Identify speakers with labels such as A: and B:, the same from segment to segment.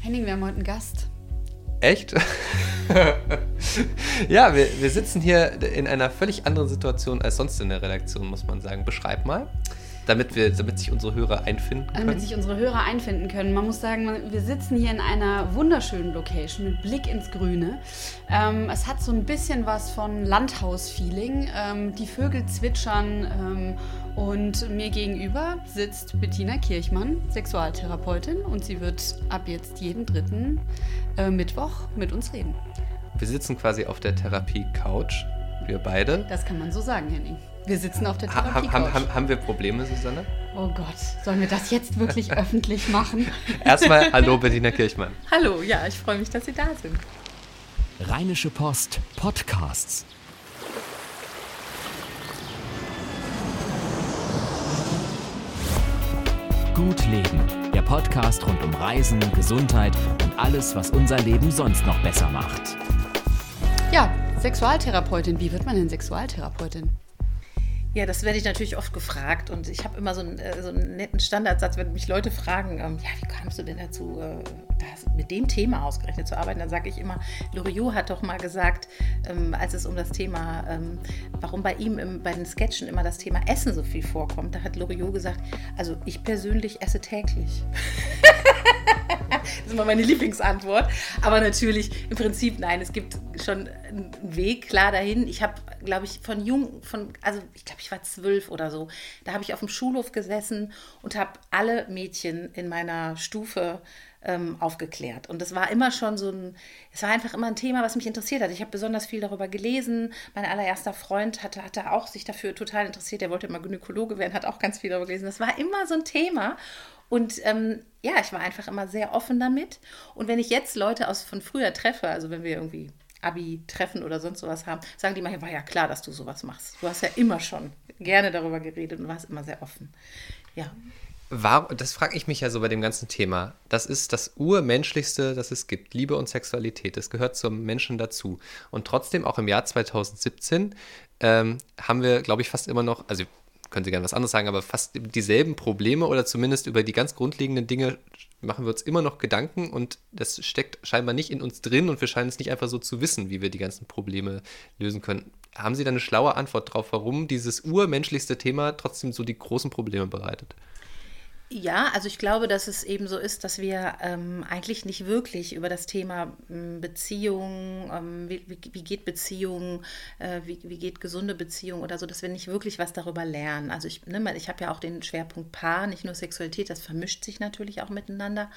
A: Henning, wir haben heute einen Gast.
B: Echt? ja, wir, wir sitzen hier in einer völlig anderen Situation als sonst in der Redaktion, muss man sagen. Beschreib mal damit, wir, damit sich unsere Hörer einfinden können?
A: Damit sich unsere Hörer einfinden können. Man muss sagen, wir sitzen hier in einer wunderschönen Location mit Blick ins Grüne. Ähm, es hat so ein bisschen was von Landhaus-Feeling. Ähm, die Vögel zwitschern ähm, und mir gegenüber sitzt Bettina Kirchmann, Sexualtherapeutin, und sie wird ab jetzt jeden dritten äh, Mittwoch mit uns reden.
B: Wir sitzen quasi auf der Therapie-Couch, wir beide.
A: Das kann man so sagen, Henning. Wir sitzen auf der Therapie.
B: Ha, ha, ha, haben wir Probleme, Susanne?
A: Oh Gott, sollen wir das jetzt wirklich öffentlich machen?
B: Erstmal Hallo, Bettina Kirchmann.
A: Hallo, ja, ich freue mich, dass Sie da sind.
C: Rheinische Post Podcasts. Gut Leben, der Podcast rund um Reisen, Gesundheit und alles, was unser Leben sonst noch besser macht.
A: Ja, Sexualtherapeutin. Wie wird man denn Sexualtherapeutin?
D: Ja, das werde ich natürlich oft gefragt und ich habe immer so einen, äh, so einen, netten Standardsatz, wenn mich Leute fragen, ähm, ja, wie kamst du denn dazu, äh, das, mit dem Thema ausgerechnet zu arbeiten? Dann sage ich immer, Loriot hat doch mal gesagt, ähm, als es um das Thema, ähm, warum bei ihm im, bei den Sketchen immer das Thema Essen so viel vorkommt, da hat Loriot gesagt, also ich persönlich esse täglich. das ist immer meine Lieblingsantwort. Aber natürlich, im Prinzip, nein, es gibt schon einen Weg klar dahin. Ich habe, glaube ich, von jung, von, also ich glaube, ich war zwölf oder so, da habe ich auf dem Schulhof gesessen und habe alle Mädchen in meiner Stufe ähm, aufgeklärt. Und das war immer schon so ein, es war einfach immer ein Thema, was mich interessiert hat. Ich habe besonders viel darüber gelesen. Mein allererster Freund hatte, hatte auch sich dafür total interessiert. Der wollte immer Gynäkologe werden, hat auch ganz viel darüber gelesen. Das war immer so ein Thema. Und ähm, ja, ich war einfach immer sehr offen damit. Und wenn ich jetzt Leute aus von früher treffe, also wenn wir irgendwie Abi-Treffen oder sonst sowas haben, sagen die mal, war ja klar, dass du sowas machst. Du hast ja immer schon gerne darüber geredet und warst immer sehr offen. Ja.
B: War, das frage ich mich ja so bei dem ganzen Thema. Das ist das Urmenschlichste, das es gibt. Liebe und Sexualität. Das gehört zum Menschen dazu. Und trotzdem, auch im Jahr 2017, ähm, haben wir, glaube ich, fast immer noch, also können Sie gerne was anderes sagen, aber fast dieselben Probleme oder zumindest über die ganz grundlegenden Dinge machen wir uns immer noch Gedanken und das steckt scheinbar nicht in uns drin und wir scheinen es nicht einfach so zu wissen, wie wir die ganzen Probleme lösen können. Haben Sie da eine schlaue Antwort drauf, warum dieses urmenschlichste Thema trotzdem so die großen Probleme bereitet?
D: Ja, also ich glaube, dass es eben so ist, dass wir ähm, eigentlich nicht wirklich über das Thema ähm, Beziehung, ähm, wie, wie, wie, geht Beziehung, äh, wie, wie, geht gesunde Beziehung oder so, dass wir nicht wirklich was darüber lernen. Also ich, ne, ich habe ja auch den Schwerpunkt Paar, nicht nur Sexualität, das vermischt sich natürlich auch miteinander.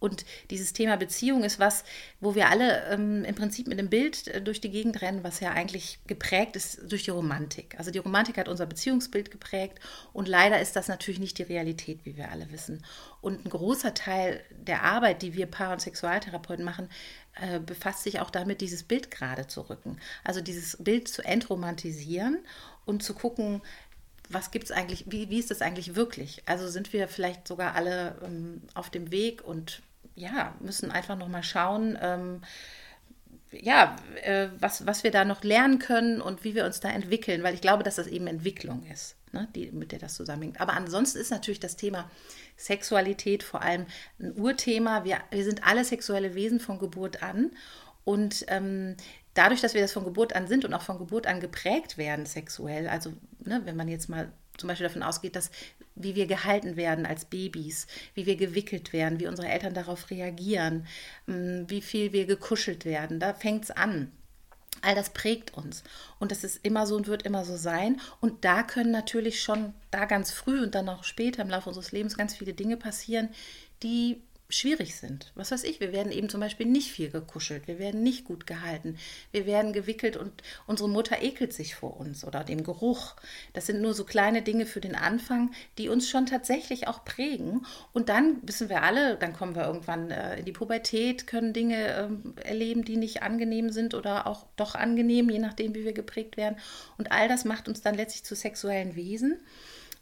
D: Und dieses Thema Beziehung ist was, wo wir alle ähm, im Prinzip mit dem Bild äh, durch die Gegend rennen, was ja eigentlich geprägt ist durch die Romantik. Also die Romantik hat unser Beziehungsbild geprägt und leider ist das natürlich nicht die Realität, wie wir alle wissen. Und ein großer Teil der Arbeit, die wir Paar- und Sexualtherapeuten machen, äh, befasst sich auch damit, dieses Bild gerade zu rücken. Also dieses Bild zu entromantisieren und zu gucken, was gibt es eigentlich, wie, wie ist das eigentlich wirklich? Also sind wir vielleicht sogar alle ähm, auf dem Weg und ja, müssen einfach noch mal schauen, ähm, ja, äh, was, was wir da noch lernen können und wie wir uns da entwickeln, weil ich glaube, dass das eben Entwicklung ist, ne, die, mit der das zusammenhängt. Aber ansonsten ist natürlich das Thema Sexualität vor allem ein Urthema. Wir, wir sind alle sexuelle Wesen von Geburt an und ähm, dadurch, dass wir das von Geburt an sind und auch von Geburt an geprägt werden sexuell, also ne, wenn man jetzt mal zum Beispiel davon ausgeht, dass wie wir gehalten werden als Babys, wie wir gewickelt werden, wie unsere Eltern darauf reagieren, mm, wie viel wir gekuschelt werden. Da fängt es an. All das prägt uns. Und das ist immer so und wird immer so sein. Und da können natürlich schon da ganz früh und dann auch später im Laufe unseres Lebens ganz viele Dinge passieren, die schwierig sind. Was weiß ich, wir werden eben zum Beispiel nicht viel gekuschelt, wir werden nicht gut gehalten, wir werden gewickelt und unsere Mutter ekelt sich vor uns oder dem Geruch. Das sind nur so kleine Dinge für den Anfang, die uns schon tatsächlich auch prägen. Und dann wissen wir alle, dann kommen wir irgendwann äh, in die Pubertät, können Dinge äh, erleben, die nicht angenehm sind oder auch doch angenehm, je nachdem, wie wir geprägt werden. Und all das macht uns dann letztlich zu sexuellen Wesen.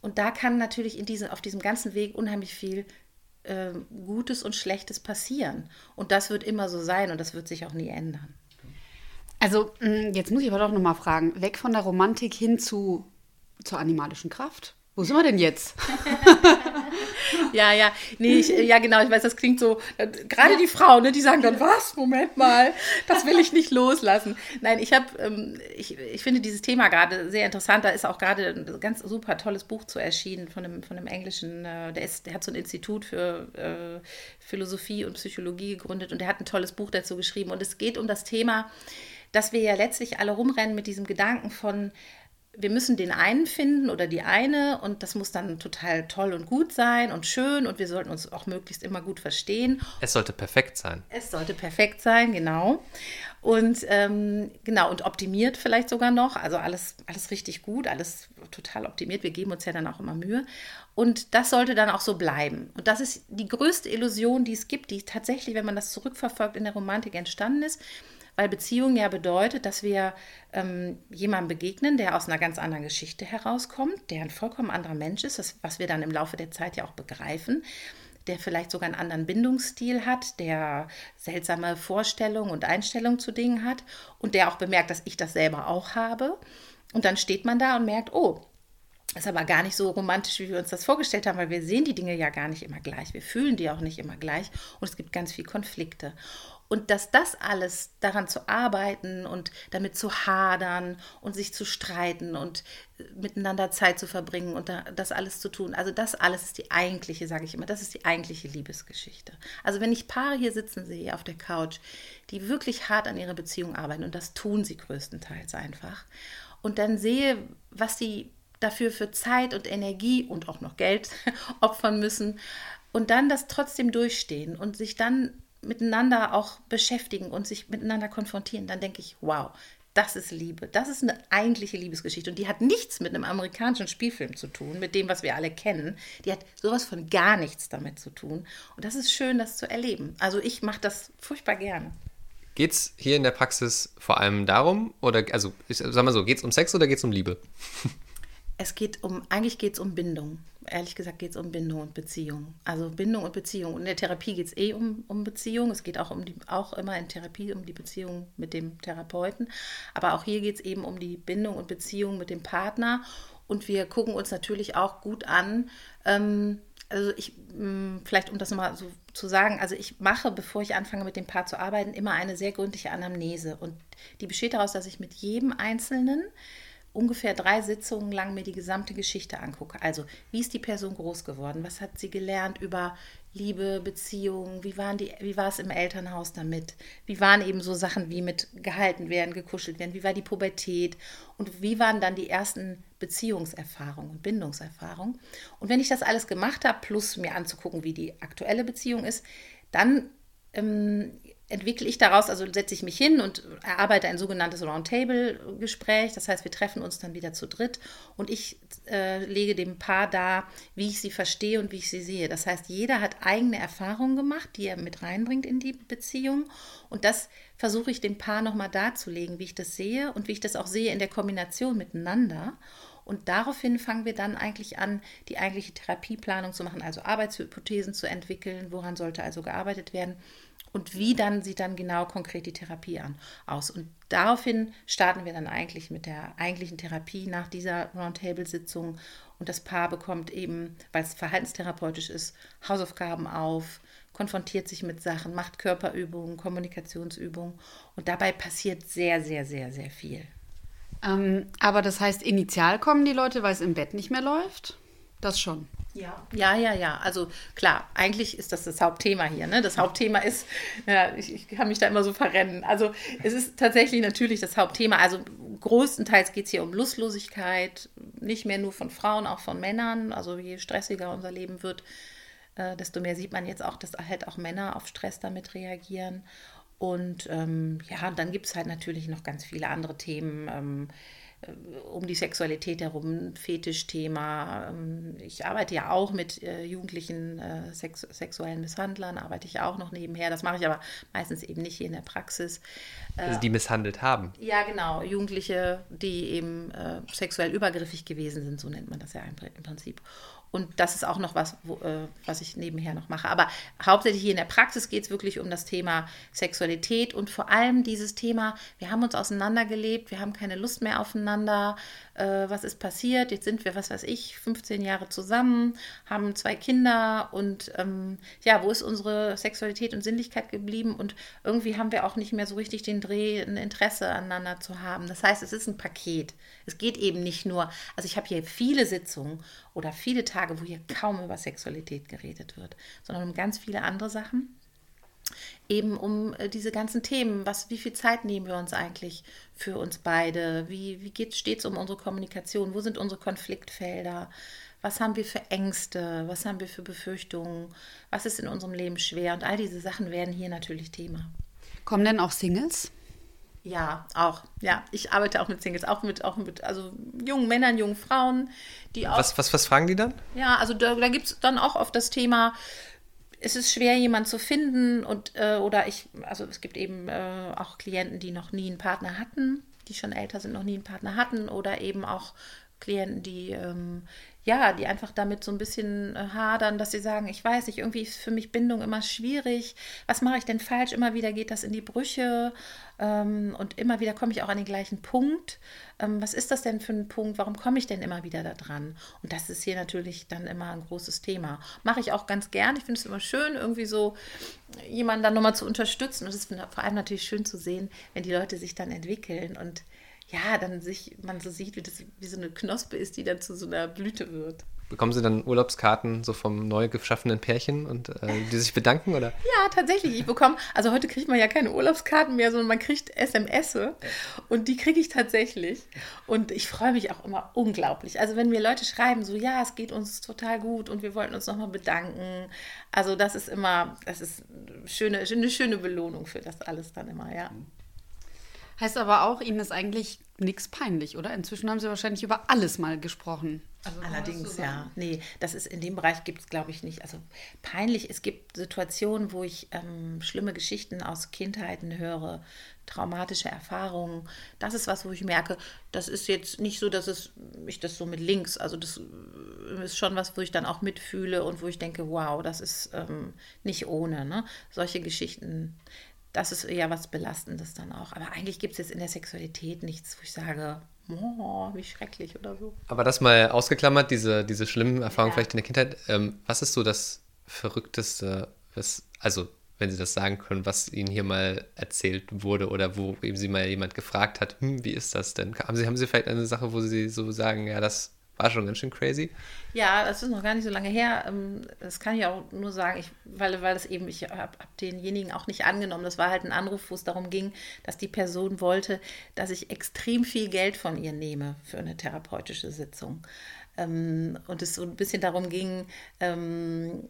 D: Und da kann natürlich in diese, auf diesem ganzen Weg unheimlich viel äh, Gutes und Schlechtes passieren. Und das wird immer so sein und das wird sich auch nie ändern.
A: Also, mm, jetzt muss ich aber doch nochmal fragen: weg von der Romantik hin zu, zur animalischen Kraft. Wo sind wir denn jetzt?
D: ja, ja, nee, ich, ja, genau, ich weiß, das klingt so, äh, gerade die Frauen, ne, die sagen dann, was, Moment mal, das will ich nicht loslassen. Nein, ich habe, ähm, ich, ich finde dieses Thema gerade sehr interessant, da ist auch gerade ein ganz super tolles Buch zu erschienen von einem, von einem englischen, äh, der, ist, der hat so ein Institut für äh, Philosophie und Psychologie gegründet und der hat ein tolles Buch dazu geschrieben. Und es geht um das Thema, dass wir ja letztlich alle rumrennen mit diesem Gedanken von, wir müssen den einen finden oder die eine und das muss dann total toll und gut sein und schön und wir sollten uns auch möglichst immer gut verstehen.
B: Es sollte perfekt sein.
D: Es sollte perfekt sein, genau. Und ähm, genau, und optimiert vielleicht sogar noch. Also alles, alles richtig gut, alles total optimiert. Wir geben uns ja dann auch immer Mühe. Und das sollte dann auch so bleiben. Und das ist die größte Illusion, die es gibt, die tatsächlich, wenn man das zurückverfolgt, in der Romantik entstanden ist weil Beziehung ja bedeutet, dass wir ähm, jemandem begegnen, der aus einer ganz anderen Geschichte herauskommt, der ein vollkommen anderer Mensch ist, das, was wir dann im Laufe der Zeit ja auch begreifen, der vielleicht sogar einen anderen Bindungsstil hat, der seltsame Vorstellungen und Einstellungen zu Dingen hat und der auch bemerkt, dass ich das selber auch habe. Und dann steht man da und merkt, oh, ist aber gar nicht so romantisch, wie wir uns das vorgestellt haben, weil wir sehen die Dinge ja gar nicht immer gleich. Wir fühlen die auch nicht immer gleich und es gibt ganz viele Konflikte. Und dass das alles daran zu arbeiten und damit zu hadern und sich zu streiten und äh, miteinander Zeit zu verbringen und das alles zu tun, also das alles ist die eigentliche, sage ich immer, das ist die eigentliche Liebesgeschichte. Also wenn ich Paare hier sitzen sehe auf der Couch, die wirklich hart an ihrer Beziehung arbeiten und das tun sie größtenteils einfach und dann sehe, was sie dafür für Zeit und Energie und auch noch Geld opfern müssen und dann das trotzdem durchstehen und sich dann miteinander auch beschäftigen und sich miteinander konfrontieren, dann denke ich, wow, das ist Liebe. Das ist eine eigentliche Liebesgeschichte. Und die hat nichts mit einem amerikanischen Spielfilm zu tun, mit dem, was wir alle kennen. Die hat sowas von gar nichts damit zu tun. Und das ist schön, das zu erleben. Also ich mache das furchtbar gerne.
B: Geht es hier in der Praxis vor allem darum, oder also ich sag mal so, geht es um Sex oder geht es um Liebe?
D: Es geht um, eigentlich geht es um Bindung ehrlich gesagt geht es um Bindung und Beziehung. Also Bindung und Beziehung. Und in der Therapie geht es eh um, um Beziehung. Es geht auch, um die, auch immer in Therapie um die Beziehung mit dem Therapeuten. Aber auch hier geht es eben um die Bindung und Beziehung mit dem Partner. Und wir gucken uns natürlich auch gut an. Ähm, also ich, hm, vielleicht um das nochmal so zu sagen, also ich mache, bevor ich anfange mit dem Paar zu arbeiten, immer eine sehr gründliche Anamnese. Und die besteht daraus, dass ich mit jedem Einzelnen ungefähr drei Sitzungen lang mir die gesamte Geschichte angucke. Also, wie ist die Person groß geworden? Was hat sie gelernt über Liebe, Beziehungen? Wie, waren die, wie war es im Elternhaus damit? Wie waren eben so Sachen wie mit gehalten werden, gekuschelt werden? Wie war die Pubertät? Und wie waren dann die ersten Beziehungserfahrungen und Bindungserfahrungen? Und wenn ich das alles gemacht habe, plus mir anzugucken, wie die aktuelle Beziehung ist, dann ähm, entwickle ich daraus, also setze ich mich hin und erarbeite ein sogenanntes Roundtable-Gespräch. Das heißt, wir treffen uns dann wieder zu dritt und ich äh, lege dem Paar dar, wie ich sie verstehe und wie ich sie sehe. Das heißt, jeder hat eigene Erfahrungen gemacht, die er mit reinbringt in die Beziehung und das versuche ich dem Paar nochmal darzulegen, wie ich das sehe und wie ich das auch sehe in der Kombination miteinander. Und daraufhin fangen wir dann eigentlich an, die eigentliche Therapieplanung zu machen, also Arbeitshypothesen zu entwickeln, woran sollte also gearbeitet werden und wie dann sieht dann genau konkret die Therapie an, aus. Und daraufhin starten wir dann eigentlich mit der eigentlichen Therapie nach dieser Roundtable-Sitzung und das Paar bekommt eben, weil es verhaltenstherapeutisch ist, Hausaufgaben auf, konfrontiert sich mit Sachen, macht Körperübungen, Kommunikationsübungen und dabei passiert sehr, sehr, sehr, sehr viel.
A: Ähm, aber das heißt, initial kommen die Leute, weil es im Bett nicht mehr läuft? Das schon.
D: Ja. ja, ja, ja. Also klar, eigentlich ist das das Hauptthema hier. Ne? Das Hauptthema ist, ja, ich, ich, kann mich da immer so verrennen. Also es ist tatsächlich natürlich das Hauptthema. Also größtenteils geht es hier um Lustlosigkeit, nicht mehr nur von Frauen, auch von Männern. Also je stressiger unser Leben wird, äh, desto mehr sieht man jetzt auch, dass halt auch Männer auf Stress damit reagieren. Und ähm, ja, dann gibt es halt natürlich noch ganz viele andere Themen. Ähm, äh, um die Sexualität herum, Fetischthema. Ähm, ich arbeite ja auch mit äh, jugendlichen äh, sex sexuellen Misshandlern, arbeite ich auch noch nebenher. Das mache ich aber meistens eben nicht hier in der Praxis.
B: Also die misshandelt haben.
D: Ja, genau. Jugendliche, die eben äh, sexuell übergriffig gewesen sind, so nennt man das ja im Prinzip. Und das ist auch noch was, wo, äh, was ich nebenher noch mache. Aber hauptsächlich hier in der Praxis geht es wirklich um das Thema Sexualität und vor allem dieses Thema, wir haben uns auseinandergelebt, wir haben keine Lust mehr aufeinander. Äh, was ist passiert? Jetzt sind wir, was weiß ich, 15 Jahre zusammen, haben zwei Kinder und ähm, ja, wo ist unsere Sexualität und Sinnlichkeit geblieben? Und irgendwie haben wir auch nicht mehr so richtig den Dreh, ein Interesse aneinander zu haben. Das heißt, es ist ein Paket. Es geht eben nicht nur, also ich habe hier viele Sitzungen oder viele Tage, wo hier kaum über Sexualität geredet wird, sondern um ganz viele andere Sachen. Eben um äh, diese ganzen Themen, was, wie viel Zeit nehmen wir uns eigentlich für uns beide? Wie, wie steht es um unsere Kommunikation? Wo sind unsere Konfliktfelder? Was haben wir für Ängste? Was haben wir für Befürchtungen? Was ist in unserem Leben schwer? Und all diese Sachen werden hier natürlich Thema.
A: Kommen denn auch Singles?
D: Ja, auch. Ja, ich arbeite auch mit Singles, auch mit, auch mit also jungen Männern, jungen Frauen, die auch.
B: Was, was, was fragen die dann?
D: Ja, also da, da gibt es dann auch oft das Thema, es ist schwer, jemanden zu finden und äh, oder ich, also es gibt eben äh, auch Klienten, die noch nie einen Partner hatten, die schon älter sind, noch nie einen Partner hatten oder eben auch Klienten, die ähm, ja, die einfach damit so ein bisschen äh, hadern, dass sie sagen, ich weiß nicht, irgendwie ist für mich Bindung immer schwierig. Was mache ich denn falsch? Immer wieder geht das in die Brüche ähm, und immer wieder komme ich auch an den gleichen Punkt. Ähm, was ist das denn für ein Punkt? Warum komme ich denn immer wieder da dran? Und das ist hier natürlich dann immer ein großes Thema. Mache ich auch ganz gern. Ich finde es immer schön, irgendwie so jemanden dann nochmal zu unterstützen. Und es ist vor allem natürlich schön zu sehen, wenn die Leute sich dann entwickeln und ja, dann sich, man so sieht, wie das wie so eine Knospe ist, die dann zu so einer Blüte wird.
B: Bekommen Sie dann Urlaubskarten so vom neu geschaffenen Pärchen und äh, die sich bedanken oder?
D: Ja, tatsächlich. Ich bekomme, also heute kriegt man ja keine Urlaubskarten mehr, sondern man kriegt SMS und die kriege ich tatsächlich. Und ich freue mich auch immer unglaublich. Also wenn mir Leute schreiben, so ja, es geht uns total gut und wir wollten uns nochmal bedanken. Also das ist immer, das ist eine schöne, eine schöne Belohnung für das alles dann immer, ja.
A: Heißt aber auch, Ihnen ist eigentlich nichts peinlich, oder? Inzwischen haben Sie wahrscheinlich über alles mal gesprochen.
D: Also Allerdings, ja. Nee, das ist in dem Bereich gibt es, glaube ich, nicht. Also peinlich, es gibt Situationen, wo ich ähm, schlimme Geschichten aus Kindheiten höre, traumatische Erfahrungen. Das ist was, wo ich merke, das ist jetzt nicht so, dass es ich das so mit links, also das äh, ist schon was, wo ich dann auch mitfühle und wo ich denke, wow, das ist ähm, nicht ohne. Ne? Solche Geschichten das ist eher was Belastendes dann auch. Aber eigentlich gibt es jetzt in der Sexualität nichts, wo ich sage, oh, wie schrecklich oder so.
B: Aber das mal ausgeklammert, diese, diese schlimmen Erfahrungen ja. vielleicht in der Kindheit. Ähm, was ist so das Verrückteste, was, also wenn Sie das sagen können, was Ihnen hier mal erzählt wurde oder wo eben Sie mal jemand gefragt hat, hm, wie ist das denn? Haben Sie, haben Sie vielleicht eine Sache, wo Sie so sagen, ja, das war schon ganz schön crazy.
D: Ja, das ist noch gar nicht so lange her. Ähm, das kann ich auch nur sagen, ich, weil, weil das eben, ich habe hab denjenigen auch nicht angenommen. Das war halt ein Anruf, wo es darum ging, dass die Person wollte, dass ich extrem viel Geld von ihr nehme für eine therapeutische Sitzung. Ähm, und es so ein bisschen darum ging, ähm,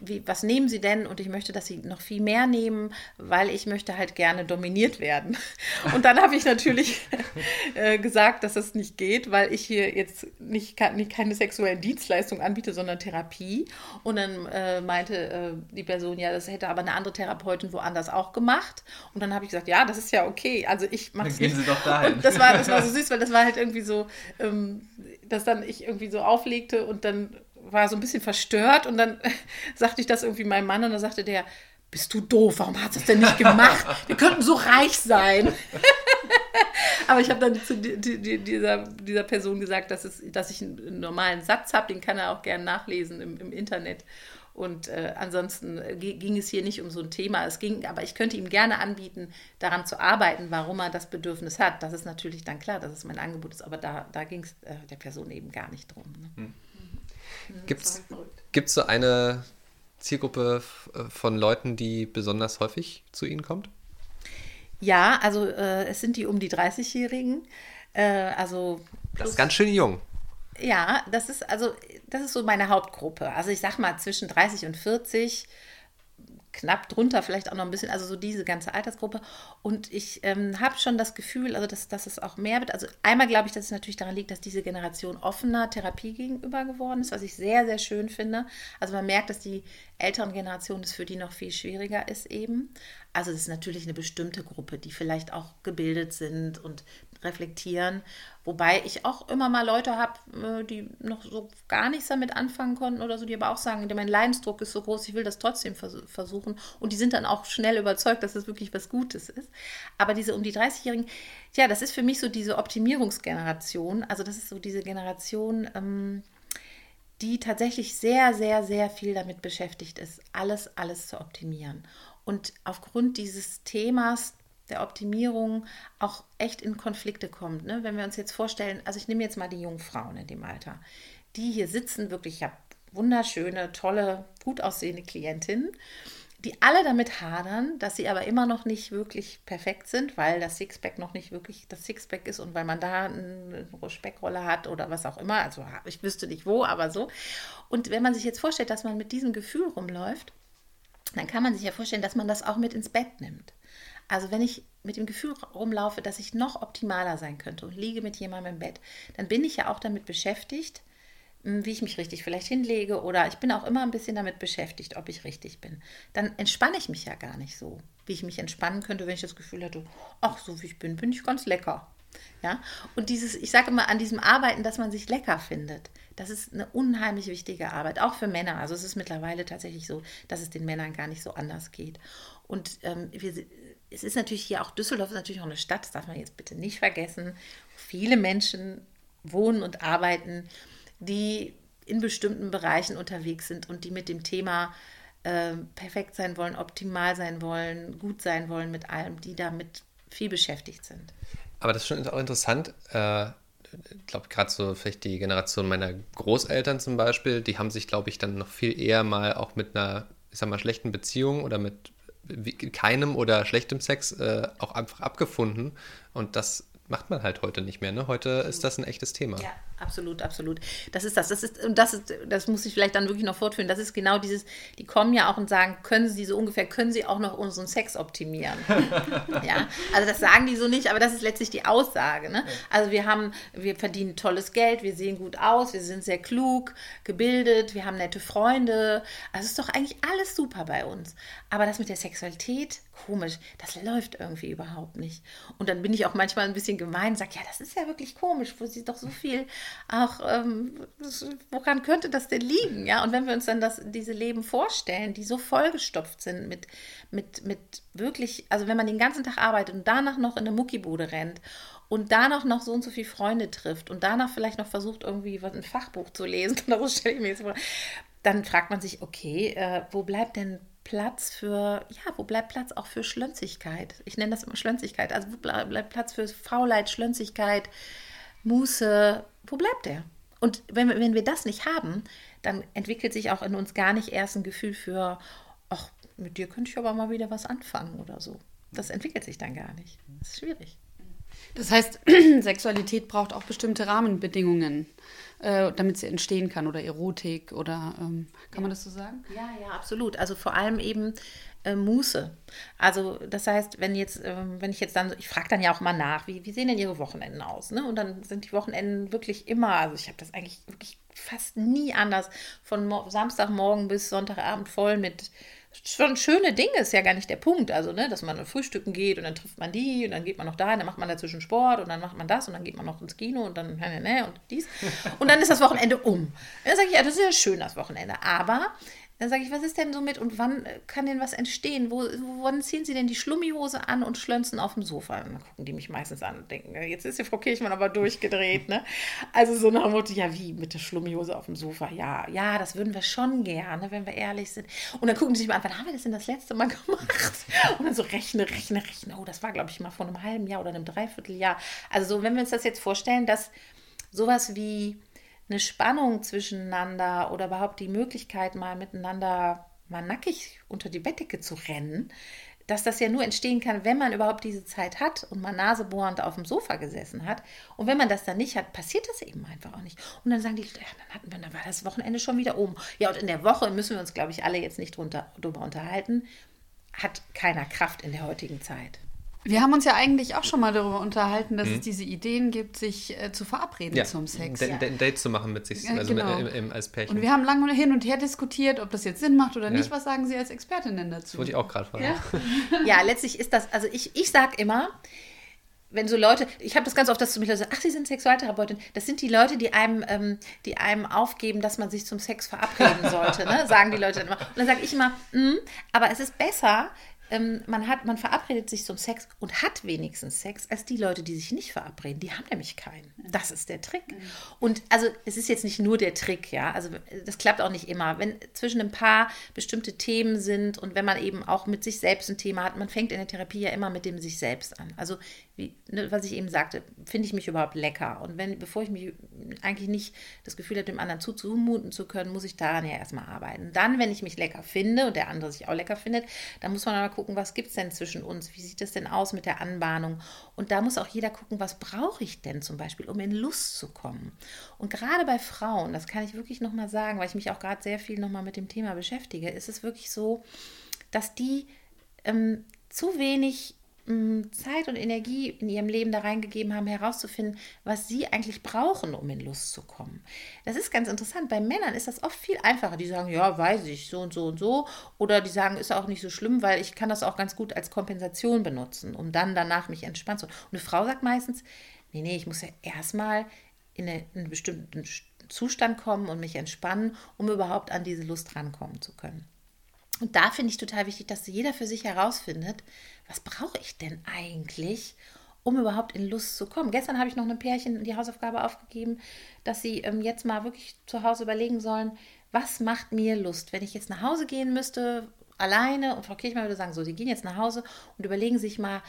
D: wie, was nehmen Sie denn? Und ich möchte, dass Sie noch viel mehr nehmen, weil ich möchte halt gerne dominiert werden. Und dann habe ich natürlich äh, gesagt, dass das nicht geht, weil ich hier jetzt nicht, nicht keine sexuellen Dienstleistungen anbiete, sondern Therapie. Und dann äh, meinte äh, die Person, ja, das hätte aber eine andere Therapeutin woanders auch gemacht. Und dann habe ich gesagt, ja, das ist ja okay. Also ich mache es
B: nicht. Gehen Sie doch dahin.
D: Und das war, das war so süß, weil das war halt irgendwie so, ähm, dass dann ich irgendwie so auflegte und dann war so ein bisschen verstört und dann sagte ich das irgendwie meinem Mann und dann sagte der, bist du doof, warum hast du das denn nicht gemacht? Wir könnten so reich sein. Aber ich habe dann zu dieser, dieser Person gesagt, dass, es, dass ich einen normalen Satz habe, den kann er auch gerne nachlesen im, im Internet. Und äh, ansonsten ging es hier nicht um so ein Thema. Es ging, aber ich könnte ihm gerne anbieten, daran zu arbeiten, warum er das Bedürfnis hat. Das ist natürlich dann klar, dass es mein Angebot ist, aber da, da ging es äh, der Person eben gar nicht drum. Ne? Hm.
B: Gibt es halt so eine Zielgruppe äh, von Leuten, die besonders häufig zu Ihnen kommt?
D: Ja, also äh, es sind die um die 30-Jährigen. Äh, also
B: das ist ganz schön jung.
D: Ja, das ist also das ist so meine Hauptgruppe. Also ich sag mal zwischen 30 und 40 knapp drunter, vielleicht auch noch ein bisschen, also so diese ganze Altersgruppe. Und ich ähm, habe schon das Gefühl, also dass, dass es auch mehr wird. Also einmal glaube ich, dass es natürlich daran liegt, dass diese Generation offener Therapie gegenüber geworden ist, was ich sehr, sehr schön finde. Also man merkt, dass die älteren Generationen es für die noch viel schwieriger ist eben. Also das ist natürlich eine bestimmte Gruppe, die vielleicht auch gebildet sind und reflektieren. Wobei ich auch immer mal Leute habe, äh, die noch so gar nichts damit anfangen konnten oder so, die aber auch sagen, mein Leidensdruck ist so groß, ich will das trotzdem vers versuchen. Und die sind dann auch schnell überzeugt, dass es das wirklich was Gutes ist. Aber diese um die 30-Jährigen, ja, das ist für mich so diese Optimierungsgeneration. Also das ist so diese Generation, ähm, die tatsächlich sehr, sehr, sehr viel damit beschäftigt ist, alles, alles zu optimieren. Und aufgrund dieses Themas der Optimierung auch echt in Konflikte kommt. Ne? Wenn wir uns jetzt vorstellen, also ich nehme jetzt mal die jungen Frauen in dem Alter, die hier sitzen, wirklich, ich habe wunderschöne, tolle, gut aussehende Klientinnen, die alle damit hadern, dass sie aber immer noch nicht wirklich perfekt sind, weil das Sixpack noch nicht wirklich das Sixpack ist und weil man da eine Speckrolle hat oder was auch immer. Also ich wüsste nicht wo, aber so. Und wenn man sich jetzt vorstellt, dass man mit diesem Gefühl rumläuft, dann kann man sich ja vorstellen, dass man das auch mit ins Bett nimmt. Also wenn ich mit dem Gefühl rumlaufe, dass ich noch optimaler sein könnte und liege mit jemandem im Bett, dann bin ich ja auch damit beschäftigt, hm, wie ich mich richtig vielleicht hinlege oder ich bin auch immer ein bisschen damit beschäftigt, ob ich richtig bin. Dann entspanne ich mich ja gar nicht so, wie ich mich entspannen könnte, wenn ich das Gefühl hätte, ach, so wie ich bin, bin ich ganz lecker. Ja, und dieses, ich sage immer, an diesem Arbeiten, dass man sich lecker findet, das ist eine unheimlich wichtige Arbeit, auch für Männer. Also es ist mittlerweile tatsächlich so, dass es den Männern gar nicht so anders geht. Und ähm, wir, es ist natürlich hier auch, Düsseldorf ist natürlich auch eine Stadt, das darf man jetzt bitte nicht vergessen, viele Menschen wohnen und arbeiten, die in bestimmten Bereichen unterwegs sind und die mit dem Thema äh, perfekt sein wollen, optimal sein wollen, gut sein wollen mit allem, die damit viel beschäftigt sind.
B: Aber das ist schon auch interessant. Äh, ich glaube, gerade so vielleicht die Generation meiner Großeltern zum Beispiel, die haben sich, glaube ich, dann noch viel eher mal auch mit einer, ich sag mal, schlechten Beziehung oder mit keinem oder schlechtem Sex äh, auch einfach abgefunden. Und das macht man halt heute nicht mehr. Ne? Heute ist das ein echtes Thema.
D: Ja, absolut, absolut. Das ist das. Das ist, und das ist, das muss ich vielleicht dann wirklich noch fortführen. Das ist genau dieses, die kommen ja auch und sagen, können sie so ungefähr, können sie auch noch unseren Sex optimieren? ja, also das sagen die so nicht, aber das ist letztlich die Aussage. Ne? Also wir haben, wir verdienen tolles Geld, wir sehen gut aus, wir sind sehr klug, gebildet, wir haben nette Freunde. Also ist doch eigentlich alles super bei uns. Aber das mit der Sexualität, komisch, das läuft irgendwie überhaupt nicht. Und dann bin ich auch manchmal ein bisschen gemein, sage, ja, das ist ja wirklich komisch, wo sie doch so viel auch, ähm, woran könnte das denn liegen? Ja, und wenn wir uns dann das, diese Leben vorstellen, die so vollgestopft sind mit, mit, mit wirklich, also wenn man den ganzen Tag arbeitet und danach noch in eine Muckibude rennt und danach noch so und so viele Freunde trifft und danach vielleicht noch versucht, irgendwie was ein Fachbuch zu lesen, oder stelle ich mir jetzt vor, dann fragt man sich, okay, äh, wo bleibt denn Platz für, ja, wo bleibt Platz auch für Schlönzigkeit? Ich nenne das immer Schlönzigkeit. Also wo bleibt Platz für Faulheit, Schlönzigkeit, Muße? Wo bleibt der? Und wenn, wenn wir das nicht haben, dann entwickelt sich auch in uns gar nicht erst ein Gefühl für, ach, mit dir könnte ich aber mal wieder was anfangen oder so. Das entwickelt sich dann gar nicht. Das ist schwierig.
A: Das heißt, Sexualität braucht auch bestimmte Rahmenbedingungen äh, damit sie entstehen kann oder Erotik oder ähm, kann man das so sagen?
D: Ja, ja, absolut. Also vor allem eben äh, Muße. Also das heißt, wenn jetzt, äh, wenn ich jetzt dann, ich frage dann ja auch mal nach, wie, wie sehen denn Ihre Wochenenden aus? Ne? Und dann sind die Wochenenden wirklich immer, also ich habe das eigentlich wirklich fast nie anders, von Samstagmorgen bis Sonntagabend voll mit schon schöne Dinge, ist ja gar nicht der Punkt. Also, ne, dass man frühstücken geht und dann trifft man die und dann geht man noch da, und dann macht man dazwischen Sport und dann macht man das und dann geht man noch ins Kino und dann ne, ne, und dies. Und dann ist das Wochenende um. Dann sage ich, ja, das ist ja schön, das Wochenende. Aber dann sage ich, was ist denn so mit und wann kann denn was entstehen? Wo, wann ziehen Sie denn die Schlummihose an und schlönzen auf dem Sofa? Und dann gucken die mich meistens an und denken, jetzt ist die Frau Kirchmann aber durchgedreht. Ne? Also so nach dem Motto, ja wie, mit der Schlummihose auf dem Sofa? Ja, ja, das würden wir schon gerne, wenn wir ehrlich sind. Und dann gucken die sich mal an, wann haben wir das denn das letzte Mal gemacht? Und dann so rechne, rechne, rechne. Oh, das war, glaube ich, mal vor einem halben Jahr oder einem Dreivierteljahr. Also so, wenn wir uns das jetzt vorstellen, dass sowas wie eine Spannung zwischeneinander oder überhaupt die Möglichkeit, mal miteinander mal nackig unter die Bettdecke zu rennen, dass das ja nur entstehen kann, wenn man überhaupt diese Zeit hat und mal nasebohrend auf dem Sofa gesessen hat. Und wenn man das dann nicht hat, passiert das eben einfach auch nicht. Und dann sagen die, ja, dann hatten wir, dann war das Wochenende schon wieder oben. Ja, und in der Woche müssen wir uns, glaube ich, alle jetzt nicht drunter, drüber unterhalten, hat keiner Kraft in der heutigen Zeit.
A: Wir haben uns ja eigentlich auch schon mal darüber unterhalten, dass mhm. es diese Ideen gibt, sich äh, zu verabreden ja, zum Sex.
B: Ein, ein Date zu machen mit sich also genau. mit, im, als Pärchen.
A: Und wir haben lange hin und her diskutiert, ob das jetzt Sinn macht oder ja. nicht. Was sagen Sie als Expertinnen dazu? Das
B: wollte ich auch gerade fragen.
D: Ja? ja, letztlich ist das, also ich, ich sage immer, wenn so Leute, ich habe das ganz oft, dass zu mir Leute sagen, ach, Sie sind Sexualtherapeutin. Das sind die Leute, die einem, ähm, die einem aufgeben, dass man sich zum Sex verabreden sollte, ne? sagen die Leute dann immer. Und dann sage ich immer, mm, aber es ist besser, ähm, man, hat, man verabredet sich zum Sex und hat wenigstens Sex, als die Leute, die sich nicht verabreden. Die haben nämlich keinen. Das ist der Trick. Und also es ist jetzt nicht nur der Trick, ja. Also das klappt auch nicht immer. Wenn zwischen ein paar bestimmte Themen sind und wenn man eben auch mit sich selbst ein Thema hat, man fängt in der Therapie ja immer mit dem sich selbst an. Also wie, ne, was ich eben sagte, finde ich mich überhaupt lecker? Und wenn, bevor ich mich eigentlich nicht das Gefühl habe, dem anderen zuzumuten zu können, muss ich daran ja erstmal arbeiten. Dann, wenn ich mich lecker finde und der andere sich auch lecker findet, dann muss man mal gucken, was gibt es denn zwischen uns? Wie sieht es denn aus mit der Anbahnung? Und da muss auch jeder gucken, was brauche ich denn zum Beispiel, um in Lust zu kommen? Und gerade bei Frauen, das kann ich wirklich nochmal sagen, weil ich mich auch gerade sehr viel nochmal mit dem Thema beschäftige, ist es wirklich so, dass die ähm, zu wenig Zeit und Energie in ihrem Leben da reingegeben haben, herauszufinden, was sie eigentlich brauchen, um in Lust zu kommen. Das ist ganz interessant. Bei Männern ist das oft viel einfacher. Die sagen, ja, weiß ich, so und so und so. Oder die sagen, ist auch nicht so schlimm, weil ich kann das auch ganz gut als Kompensation benutzen, um dann danach mich entspannt zu. Und eine Frau sagt meistens, nee, nee, ich muss ja erstmal in, in einen bestimmten Zustand kommen und mich entspannen, um überhaupt an diese Lust rankommen zu können. Und da finde ich total wichtig, dass jeder für sich herausfindet, was brauche ich denn eigentlich, um überhaupt in Lust zu kommen. Gestern habe ich noch einem Pärchen die Hausaufgabe aufgegeben, dass sie ähm, jetzt mal wirklich zu Hause überlegen sollen, was macht mir Lust, wenn ich jetzt nach Hause gehen müsste, alleine und Frau Kirchmann würde sagen, so, sie gehen jetzt nach Hause und überlegen sich mal,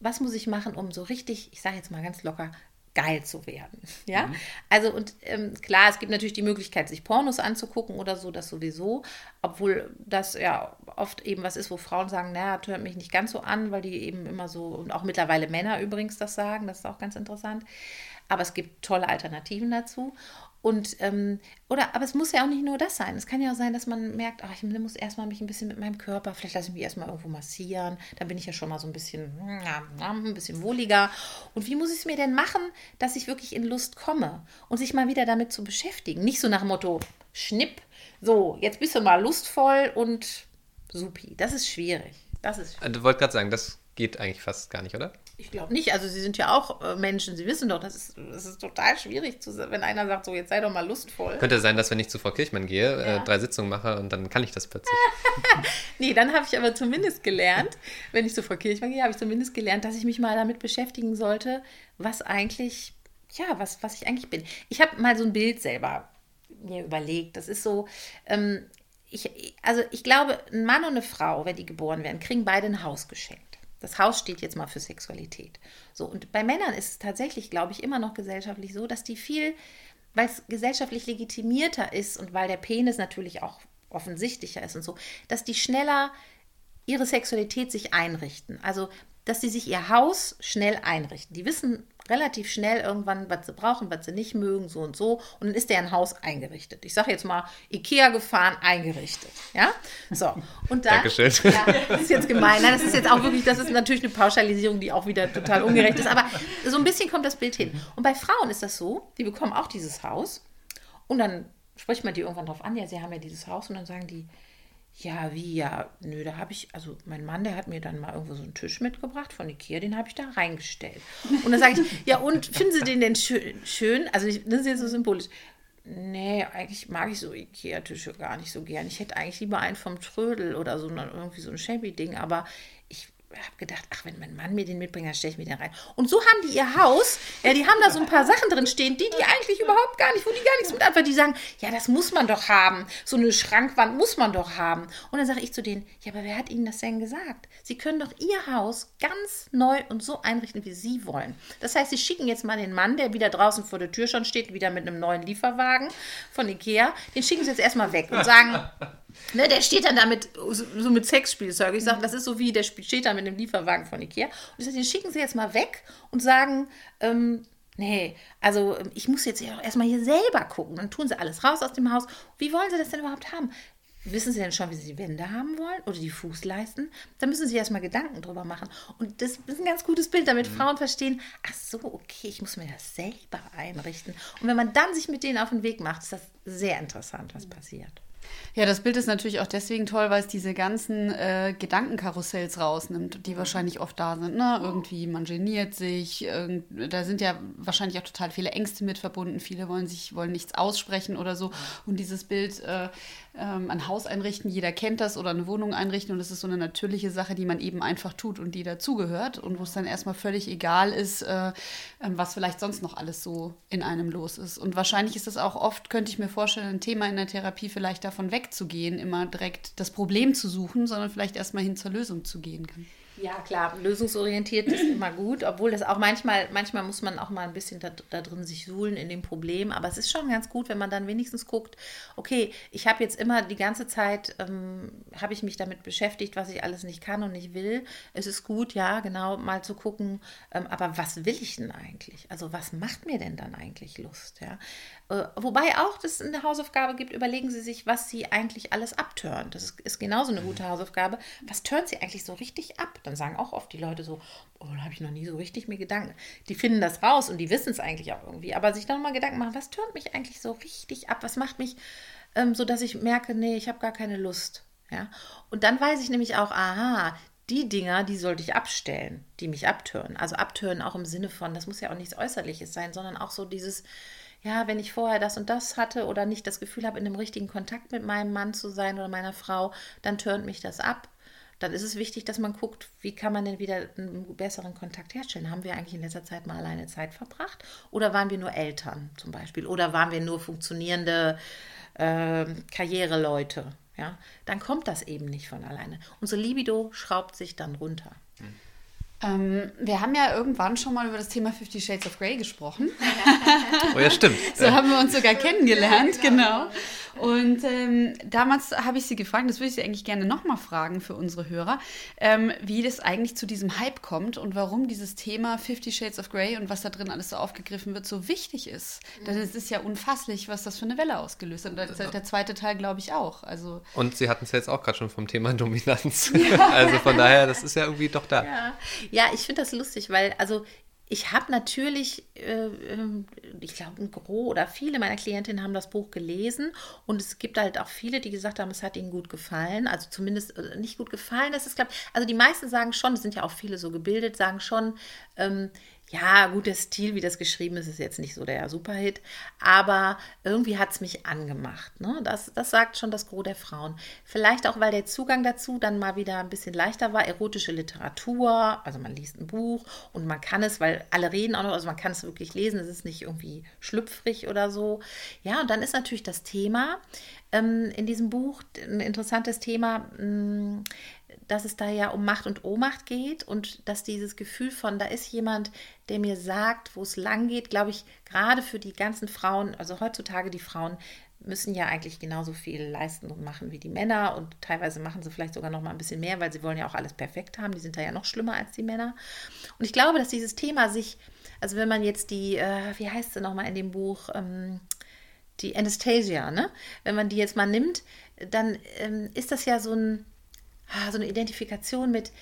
D: was muss ich machen, um so richtig, ich sage jetzt mal ganz locker, geil zu werden. Ja, mhm. also und ähm, klar, es gibt natürlich die Möglichkeit, sich Pornos anzugucken oder so, das sowieso, obwohl das ja oft eben was ist, wo Frauen sagen, naja, hört mich nicht ganz so an, weil die eben immer so, und auch mittlerweile Männer übrigens das sagen, das ist auch ganz interessant. Aber es gibt tolle Alternativen dazu. Und, ähm, oder, aber es muss ja auch nicht nur das sein. Es kann ja auch sein, dass man merkt, ach, ich muss erstmal mich ein bisschen mit meinem Körper, vielleicht lasse ich mich erstmal irgendwo massieren. Dann bin ich ja schon mal so ein bisschen, ein bisschen wohliger. Und wie muss ich es mir denn machen, dass ich wirklich in Lust komme und sich mal wieder damit zu beschäftigen? Nicht so nach dem Motto, schnipp, so, jetzt bist du mal lustvoll und supi. Das ist schwierig. Das ist
B: schwierig. Du wolltest gerade sagen, das geht eigentlich fast gar nicht, oder?
D: Ich glaube nicht. Also sie sind ja auch äh, Menschen. Sie wissen doch, das ist, das ist total schwierig, zu, wenn einer sagt, so jetzt sei doch mal lustvoll.
B: Könnte sein, dass wenn ich zu Frau Kirchmann gehe, äh, ja. äh, drei Sitzungen mache und dann kann ich das plötzlich.
D: nee, dann habe ich aber zumindest gelernt, wenn ich zu Frau Kirchmann gehe, habe ich zumindest gelernt, dass ich mich mal damit beschäftigen sollte, was eigentlich, ja, was, was ich eigentlich bin. Ich habe mal so ein Bild selber mir überlegt. Das ist so, ähm, ich, also ich glaube, ein Mann und eine Frau, wenn die geboren werden, kriegen beide ein Haus geschenkt. Das Haus steht jetzt mal für Sexualität. So, und bei Männern ist es tatsächlich, glaube ich, immer noch gesellschaftlich so, dass die viel, weil es gesellschaftlich legitimierter ist und weil der Penis natürlich auch offensichtlicher ist und so, dass die schneller ihre Sexualität sich einrichten. Also, dass sie sich ihr Haus schnell einrichten. Die wissen relativ schnell irgendwann, was sie brauchen, was sie nicht mögen, so und so. Und dann ist der ein Haus eingerichtet. Ich sage jetzt mal, Ikea gefahren, eingerichtet. Ja? So. Und dann,
B: Dankeschön.
D: Ja, das ist jetzt gemein. Nein, das ist jetzt auch wirklich, das ist natürlich eine Pauschalisierung, die auch wieder total ungerecht ist. Aber so ein bisschen kommt das Bild hin. Und bei Frauen ist das so, die bekommen auch dieses Haus. Und dann spricht man die irgendwann drauf an, ja, sie haben ja dieses Haus. Und dann sagen die, ja, wie, ja, nö, da habe ich, also mein Mann, der hat mir dann mal irgendwo so einen Tisch mitgebracht von Ikea, den habe ich da reingestellt. Und dann sage ich, ja, und finden Sie den denn schön? schön? Also, ich, das ist jetzt so symbolisch. Nee, eigentlich mag ich so Ikea-Tische gar nicht so gern. Ich hätte eigentlich lieber einen vom Trödel oder so, irgendwie so ein Shabby-Ding, aber habe gedacht, ach, wenn mein Mann mir den mitbringt, dann stelle ich mir den rein. Und so haben die ihr Haus, ja, die haben da so ein paar Sachen drin stehen, die die eigentlich überhaupt gar nicht, wo die gar nichts mit anfangen. Die sagen, ja, das muss man doch haben. So eine Schrankwand muss man doch haben. Und dann sage ich zu denen, ja, aber wer hat Ihnen das denn gesagt? Sie können doch Ihr Haus ganz neu und so einrichten, wie Sie wollen. Das heißt, Sie schicken jetzt mal den Mann, der wieder draußen vor der Tür schon steht, wieder mit einem neuen Lieferwagen von Ikea, den schicken Sie jetzt erstmal weg und sagen, Ne, der steht dann da mit, so mit Sexspielzeug. Ich sage, das ist so wie, der steht da mit einem Lieferwagen von Ikea. Und ich sage, den schicken Sie jetzt mal weg und sagen, ähm, nee, also ähm, ich muss jetzt erstmal hier selber gucken. Dann tun Sie alles raus aus dem Haus. Wie wollen Sie das denn überhaupt haben? Wissen Sie denn schon, wie Sie die Wände haben wollen oder die Fußleisten? Da müssen Sie erstmal Gedanken drüber machen. Und das ist ein ganz gutes Bild, damit mhm. Frauen verstehen, ach so, okay, ich muss mir das selber einrichten. Und wenn man dann sich mit denen auf den Weg macht, ist das sehr interessant, was passiert.
A: Ja, das Bild ist natürlich auch deswegen toll, weil es diese ganzen äh, Gedankenkarussells rausnimmt, die wahrscheinlich oft da sind. Ne? Irgendwie, man geniert sich, da sind ja wahrscheinlich auch total viele Ängste mit verbunden. Viele wollen sich, wollen nichts aussprechen oder so. Und dieses Bild äh, ähm, ein Haus einrichten, jeder kennt das, oder eine Wohnung einrichten und das ist so eine natürliche Sache, die man eben einfach tut und die dazugehört und wo es dann erstmal völlig egal ist, äh, ähm, was vielleicht sonst noch alles so in einem los ist. Und wahrscheinlich ist das auch oft, könnte ich mir vorstellen, ein Thema in der Therapie vielleicht davon wegzugehen, immer direkt das Problem zu suchen, sondern vielleicht erstmal hin zur Lösung zu gehen kann.
D: Ja, klar, lösungsorientiert ist immer gut, obwohl das auch manchmal, manchmal muss man auch mal ein bisschen da, da drin sich suhlen in dem Problem. Aber es ist schon ganz gut, wenn man dann wenigstens guckt, okay, ich habe jetzt immer die ganze Zeit, ähm, habe ich mich damit beschäftigt, was ich alles nicht kann und nicht will. Es ist gut, ja, genau, mal zu gucken, ähm, aber was will ich denn eigentlich? Also was macht mir denn dann eigentlich Lust? Ja? Äh, wobei auch das eine Hausaufgabe gibt, überlegen Sie sich, was Sie eigentlich alles abtören. Das ist, ist genauso eine gute Hausaufgabe. Was tören Sie eigentlich so richtig ab? Dann sagen auch oft die Leute so, oh, da habe ich noch nie so richtig mir Gedanken. Die finden das raus und die wissen es eigentlich auch irgendwie. Aber sich dann mal Gedanken machen, was tönt mich eigentlich so richtig ab? Was macht mich ähm, so, dass ich merke, nee, ich habe gar keine Lust. Ja? Und dann weiß ich nämlich auch, aha, die Dinger, die sollte ich abstellen, die mich abtören. Also abtören auch im Sinne von, das muss ja auch nichts Äußerliches sein, sondern auch so dieses, ja, wenn ich vorher das und das hatte oder nicht das Gefühl habe, in einem richtigen Kontakt mit meinem Mann zu sein oder meiner Frau, dann turnt mich das ab. Dann ist es wichtig, dass man guckt, wie kann man denn wieder einen besseren Kontakt herstellen. Haben wir eigentlich in letzter Zeit mal alleine Zeit verbracht? Oder waren wir nur Eltern zum Beispiel? Oder waren wir nur funktionierende äh, Karriereleute? Ja, dann kommt das eben nicht von alleine. Unsere Libido schraubt sich dann runter. Mhm.
A: Ähm, wir haben ja irgendwann schon mal über das Thema Fifty Shades of Grey gesprochen.
B: oh ja, stimmt.
A: so haben wir uns sogar kennengelernt, genau. Und ähm, damals habe ich sie gefragt, das würde ich sie eigentlich gerne nochmal fragen für unsere Hörer, ähm, wie das eigentlich zu diesem Hype kommt und warum dieses Thema Fifty Shades of Grey und was da drin alles so aufgegriffen wird, so wichtig ist. Mhm. Denn es ist ja unfasslich, was das für eine Welle ausgelöst hat. Und der, der zweite Teil, glaube ich, auch. Also
B: und Sie hatten es jetzt auch gerade schon vom Thema Dominanz. Ja. also von daher, das ist ja irgendwie doch da.
D: Ja, ja ich finde das lustig, weil also ich habe natürlich, äh, ähm, ich glaube, ein Gros oder viele meiner Klientinnen haben das Buch gelesen und es gibt halt auch viele, die gesagt haben, es hat ihnen gut gefallen. Also zumindest äh, nicht gut gefallen, das ist, glaube also die meisten sagen schon, es sind ja auch viele so gebildet, sagen schon, ähm, ja, gut, der Stil, wie das geschrieben ist, ist jetzt nicht so der Superhit, aber irgendwie hat es mich angemacht. Ne? Das, das sagt schon das Gros der Frauen. Vielleicht auch, weil der Zugang dazu dann mal wieder ein bisschen leichter war. Erotische Literatur, also man liest ein Buch und man kann es, weil alle reden auch noch, also man kann es wirklich lesen, es ist nicht irgendwie schlüpfrig oder so. Ja, und dann ist natürlich das Thema ähm, in diesem Buch ein interessantes Thema. Mh, hm, dass es da ja um Macht und Ohnmacht geht und dass dieses Gefühl von, da ist jemand, der mir sagt, wo es lang geht, glaube ich, gerade für die ganzen Frauen, also heutzutage die Frauen, müssen ja eigentlich genauso viel leisten und machen wie die Männer und teilweise machen sie vielleicht sogar noch mal ein bisschen mehr, weil sie wollen ja auch alles perfekt haben. Die sind da ja noch schlimmer als die Männer. Und ich glaube, dass dieses Thema sich, also wenn man jetzt die, äh, wie heißt sie nochmal in dem Buch, ähm, die Anastasia, ne? Wenn man die jetzt mal nimmt, dann ähm, ist das ja so ein, so eine Identifikation mit,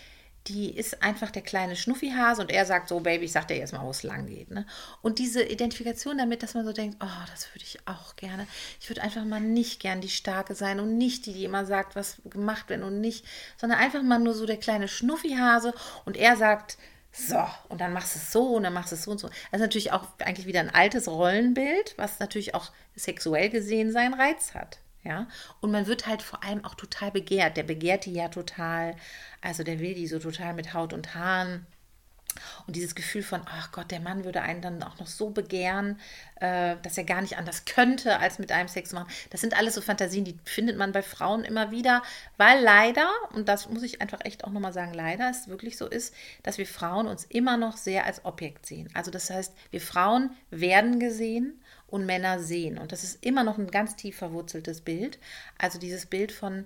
D: die ist einfach der kleine Schnuffihase und er sagt so, Baby, ich sag dir jetzt mal, wo es lang geht. Ne? Und diese Identifikation damit, dass man so denkt, oh, das würde ich auch gerne. Ich würde einfach mal nicht gern die Starke sein und nicht die, die immer sagt, was gemacht wird und nicht, sondern einfach mal nur so der kleine Schnuffihase und er sagt, so, und dann machst du es so und dann machst du es so und so. Das ist natürlich auch eigentlich wieder ein altes Rollenbild, was natürlich auch sexuell gesehen seinen Reiz hat. Ja, und man wird halt vor allem auch total begehrt. Der begehrt die ja total, also der will die so total mit Haut und Haaren. Und dieses Gefühl von, ach Gott, der Mann würde einen dann auch noch so begehren, äh, dass er gar nicht anders könnte, als mit einem Sex machen. Das sind alles so Fantasien, die findet man bei Frauen immer wieder, weil leider, und das muss ich einfach echt auch nochmal sagen, leider es wirklich so ist, dass wir Frauen uns immer noch sehr als Objekt sehen. Also das heißt, wir Frauen werden gesehen und Männer sehen. Und das ist immer noch ein ganz tief verwurzeltes Bild. Also dieses Bild von,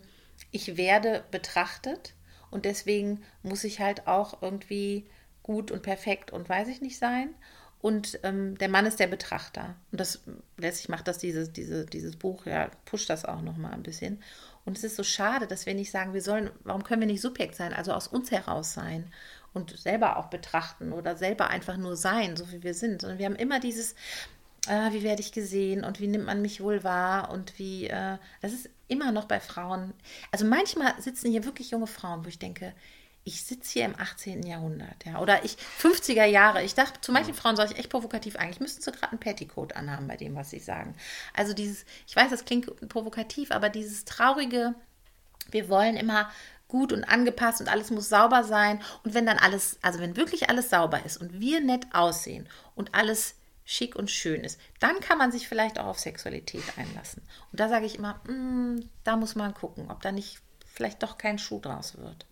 D: ich werde betrachtet und deswegen muss ich halt auch irgendwie gut und perfekt und weiß ich nicht sein. Und ähm, der Mann ist der Betrachter. Und das letztlich macht das dieses, diese, dieses Buch, ja, pusht das auch nochmal ein bisschen. Und es ist so schade, dass wir nicht sagen, wir sollen, warum können wir nicht Subjekt sein, also aus uns heraus sein und selber auch betrachten oder selber einfach nur sein, so wie wir sind. Sondern wir haben immer dieses, äh, wie werde ich gesehen und wie nimmt man mich wohl wahr und wie, äh, das ist immer noch bei Frauen. Also manchmal sitzen hier wirklich junge Frauen, wo ich denke, ich sitze hier im 18. Jahrhundert, ja, oder ich 50er Jahre. Ich dachte, zu manchen Frauen sage ich echt provokativ, eigentlich müssten sie gerade ein Petticoat anhaben bei dem, was sie sagen. Also dieses, ich weiß, das klingt provokativ, aber dieses traurige, wir wollen immer gut und angepasst und alles muss sauber sein. Und wenn dann alles, also wenn wirklich alles sauber ist und wir nett aussehen und alles schick und schön ist, dann kann man sich vielleicht auch auf Sexualität einlassen. Und da sage ich immer, mm, da muss man gucken, ob da nicht vielleicht doch kein Schuh draus wird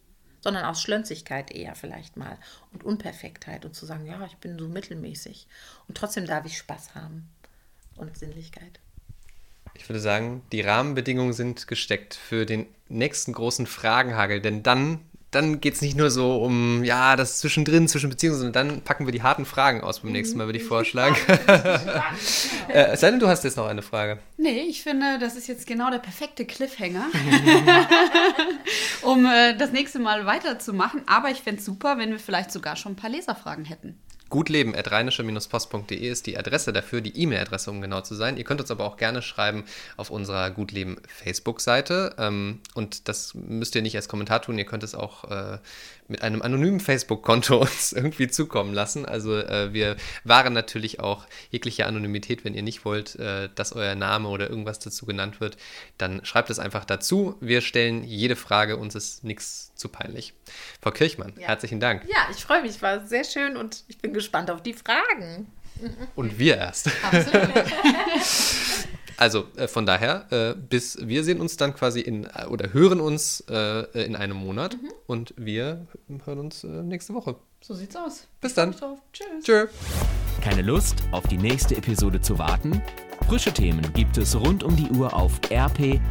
D: sondern aus Schlönzigkeit eher vielleicht mal und Unperfektheit und zu sagen, ja, ich bin so mittelmäßig und trotzdem darf ich Spaß haben und Sinnlichkeit.
B: Ich würde sagen, die Rahmenbedingungen sind gesteckt für den nächsten großen Fragenhagel, denn dann dann geht es nicht nur so um, ja, das zwischendrin, zwischen Beziehungen, sondern dann packen wir die harten Fragen aus beim nächsten Mal, würde ich vorschlagen. äh, sei denn, du hast jetzt noch eine Frage.
A: Nee, ich finde, das ist jetzt genau der perfekte Cliffhanger, um äh, das nächste Mal weiterzumachen. Aber ich fände es super, wenn wir vielleicht sogar schon ein paar Leserfragen hätten.
B: Gutleben.rheinische-post.de ist die Adresse dafür, die E-Mail-Adresse, um genau zu sein. Ihr könnt uns aber auch gerne schreiben auf unserer Gutleben Facebook-Seite. Ähm, und das müsst ihr nicht als Kommentar tun, ihr könnt es auch äh, mit einem anonymen Facebook-Konto uns irgendwie zukommen lassen. Also äh, wir wahren natürlich auch jegliche Anonymität, wenn ihr nicht wollt, äh, dass euer Name oder irgendwas dazu genannt wird, dann schreibt es einfach dazu. Wir stellen jede Frage, uns ist nichts zu peinlich. Frau Kirchmann, ja. herzlichen Dank.
D: Ja, ich freue mich, war sehr schön und ich bin gespannt auf die Fragen.
B: Und wir erst. Absolut. Also äh, von daher, äh, bis wir sehen uns dann quasi in äh, oder hören uns äh, in einem Monat mhm. und wir hören uns äh, nächste Woche.
A: So sieht's aus.
B: Bis dann.
A: Tschüss.
B: Tschö.
C: Keine Lust, auf die nächste Episode zu warten? Frische Themen gibt es rund um die Uhr auf rp-online.de.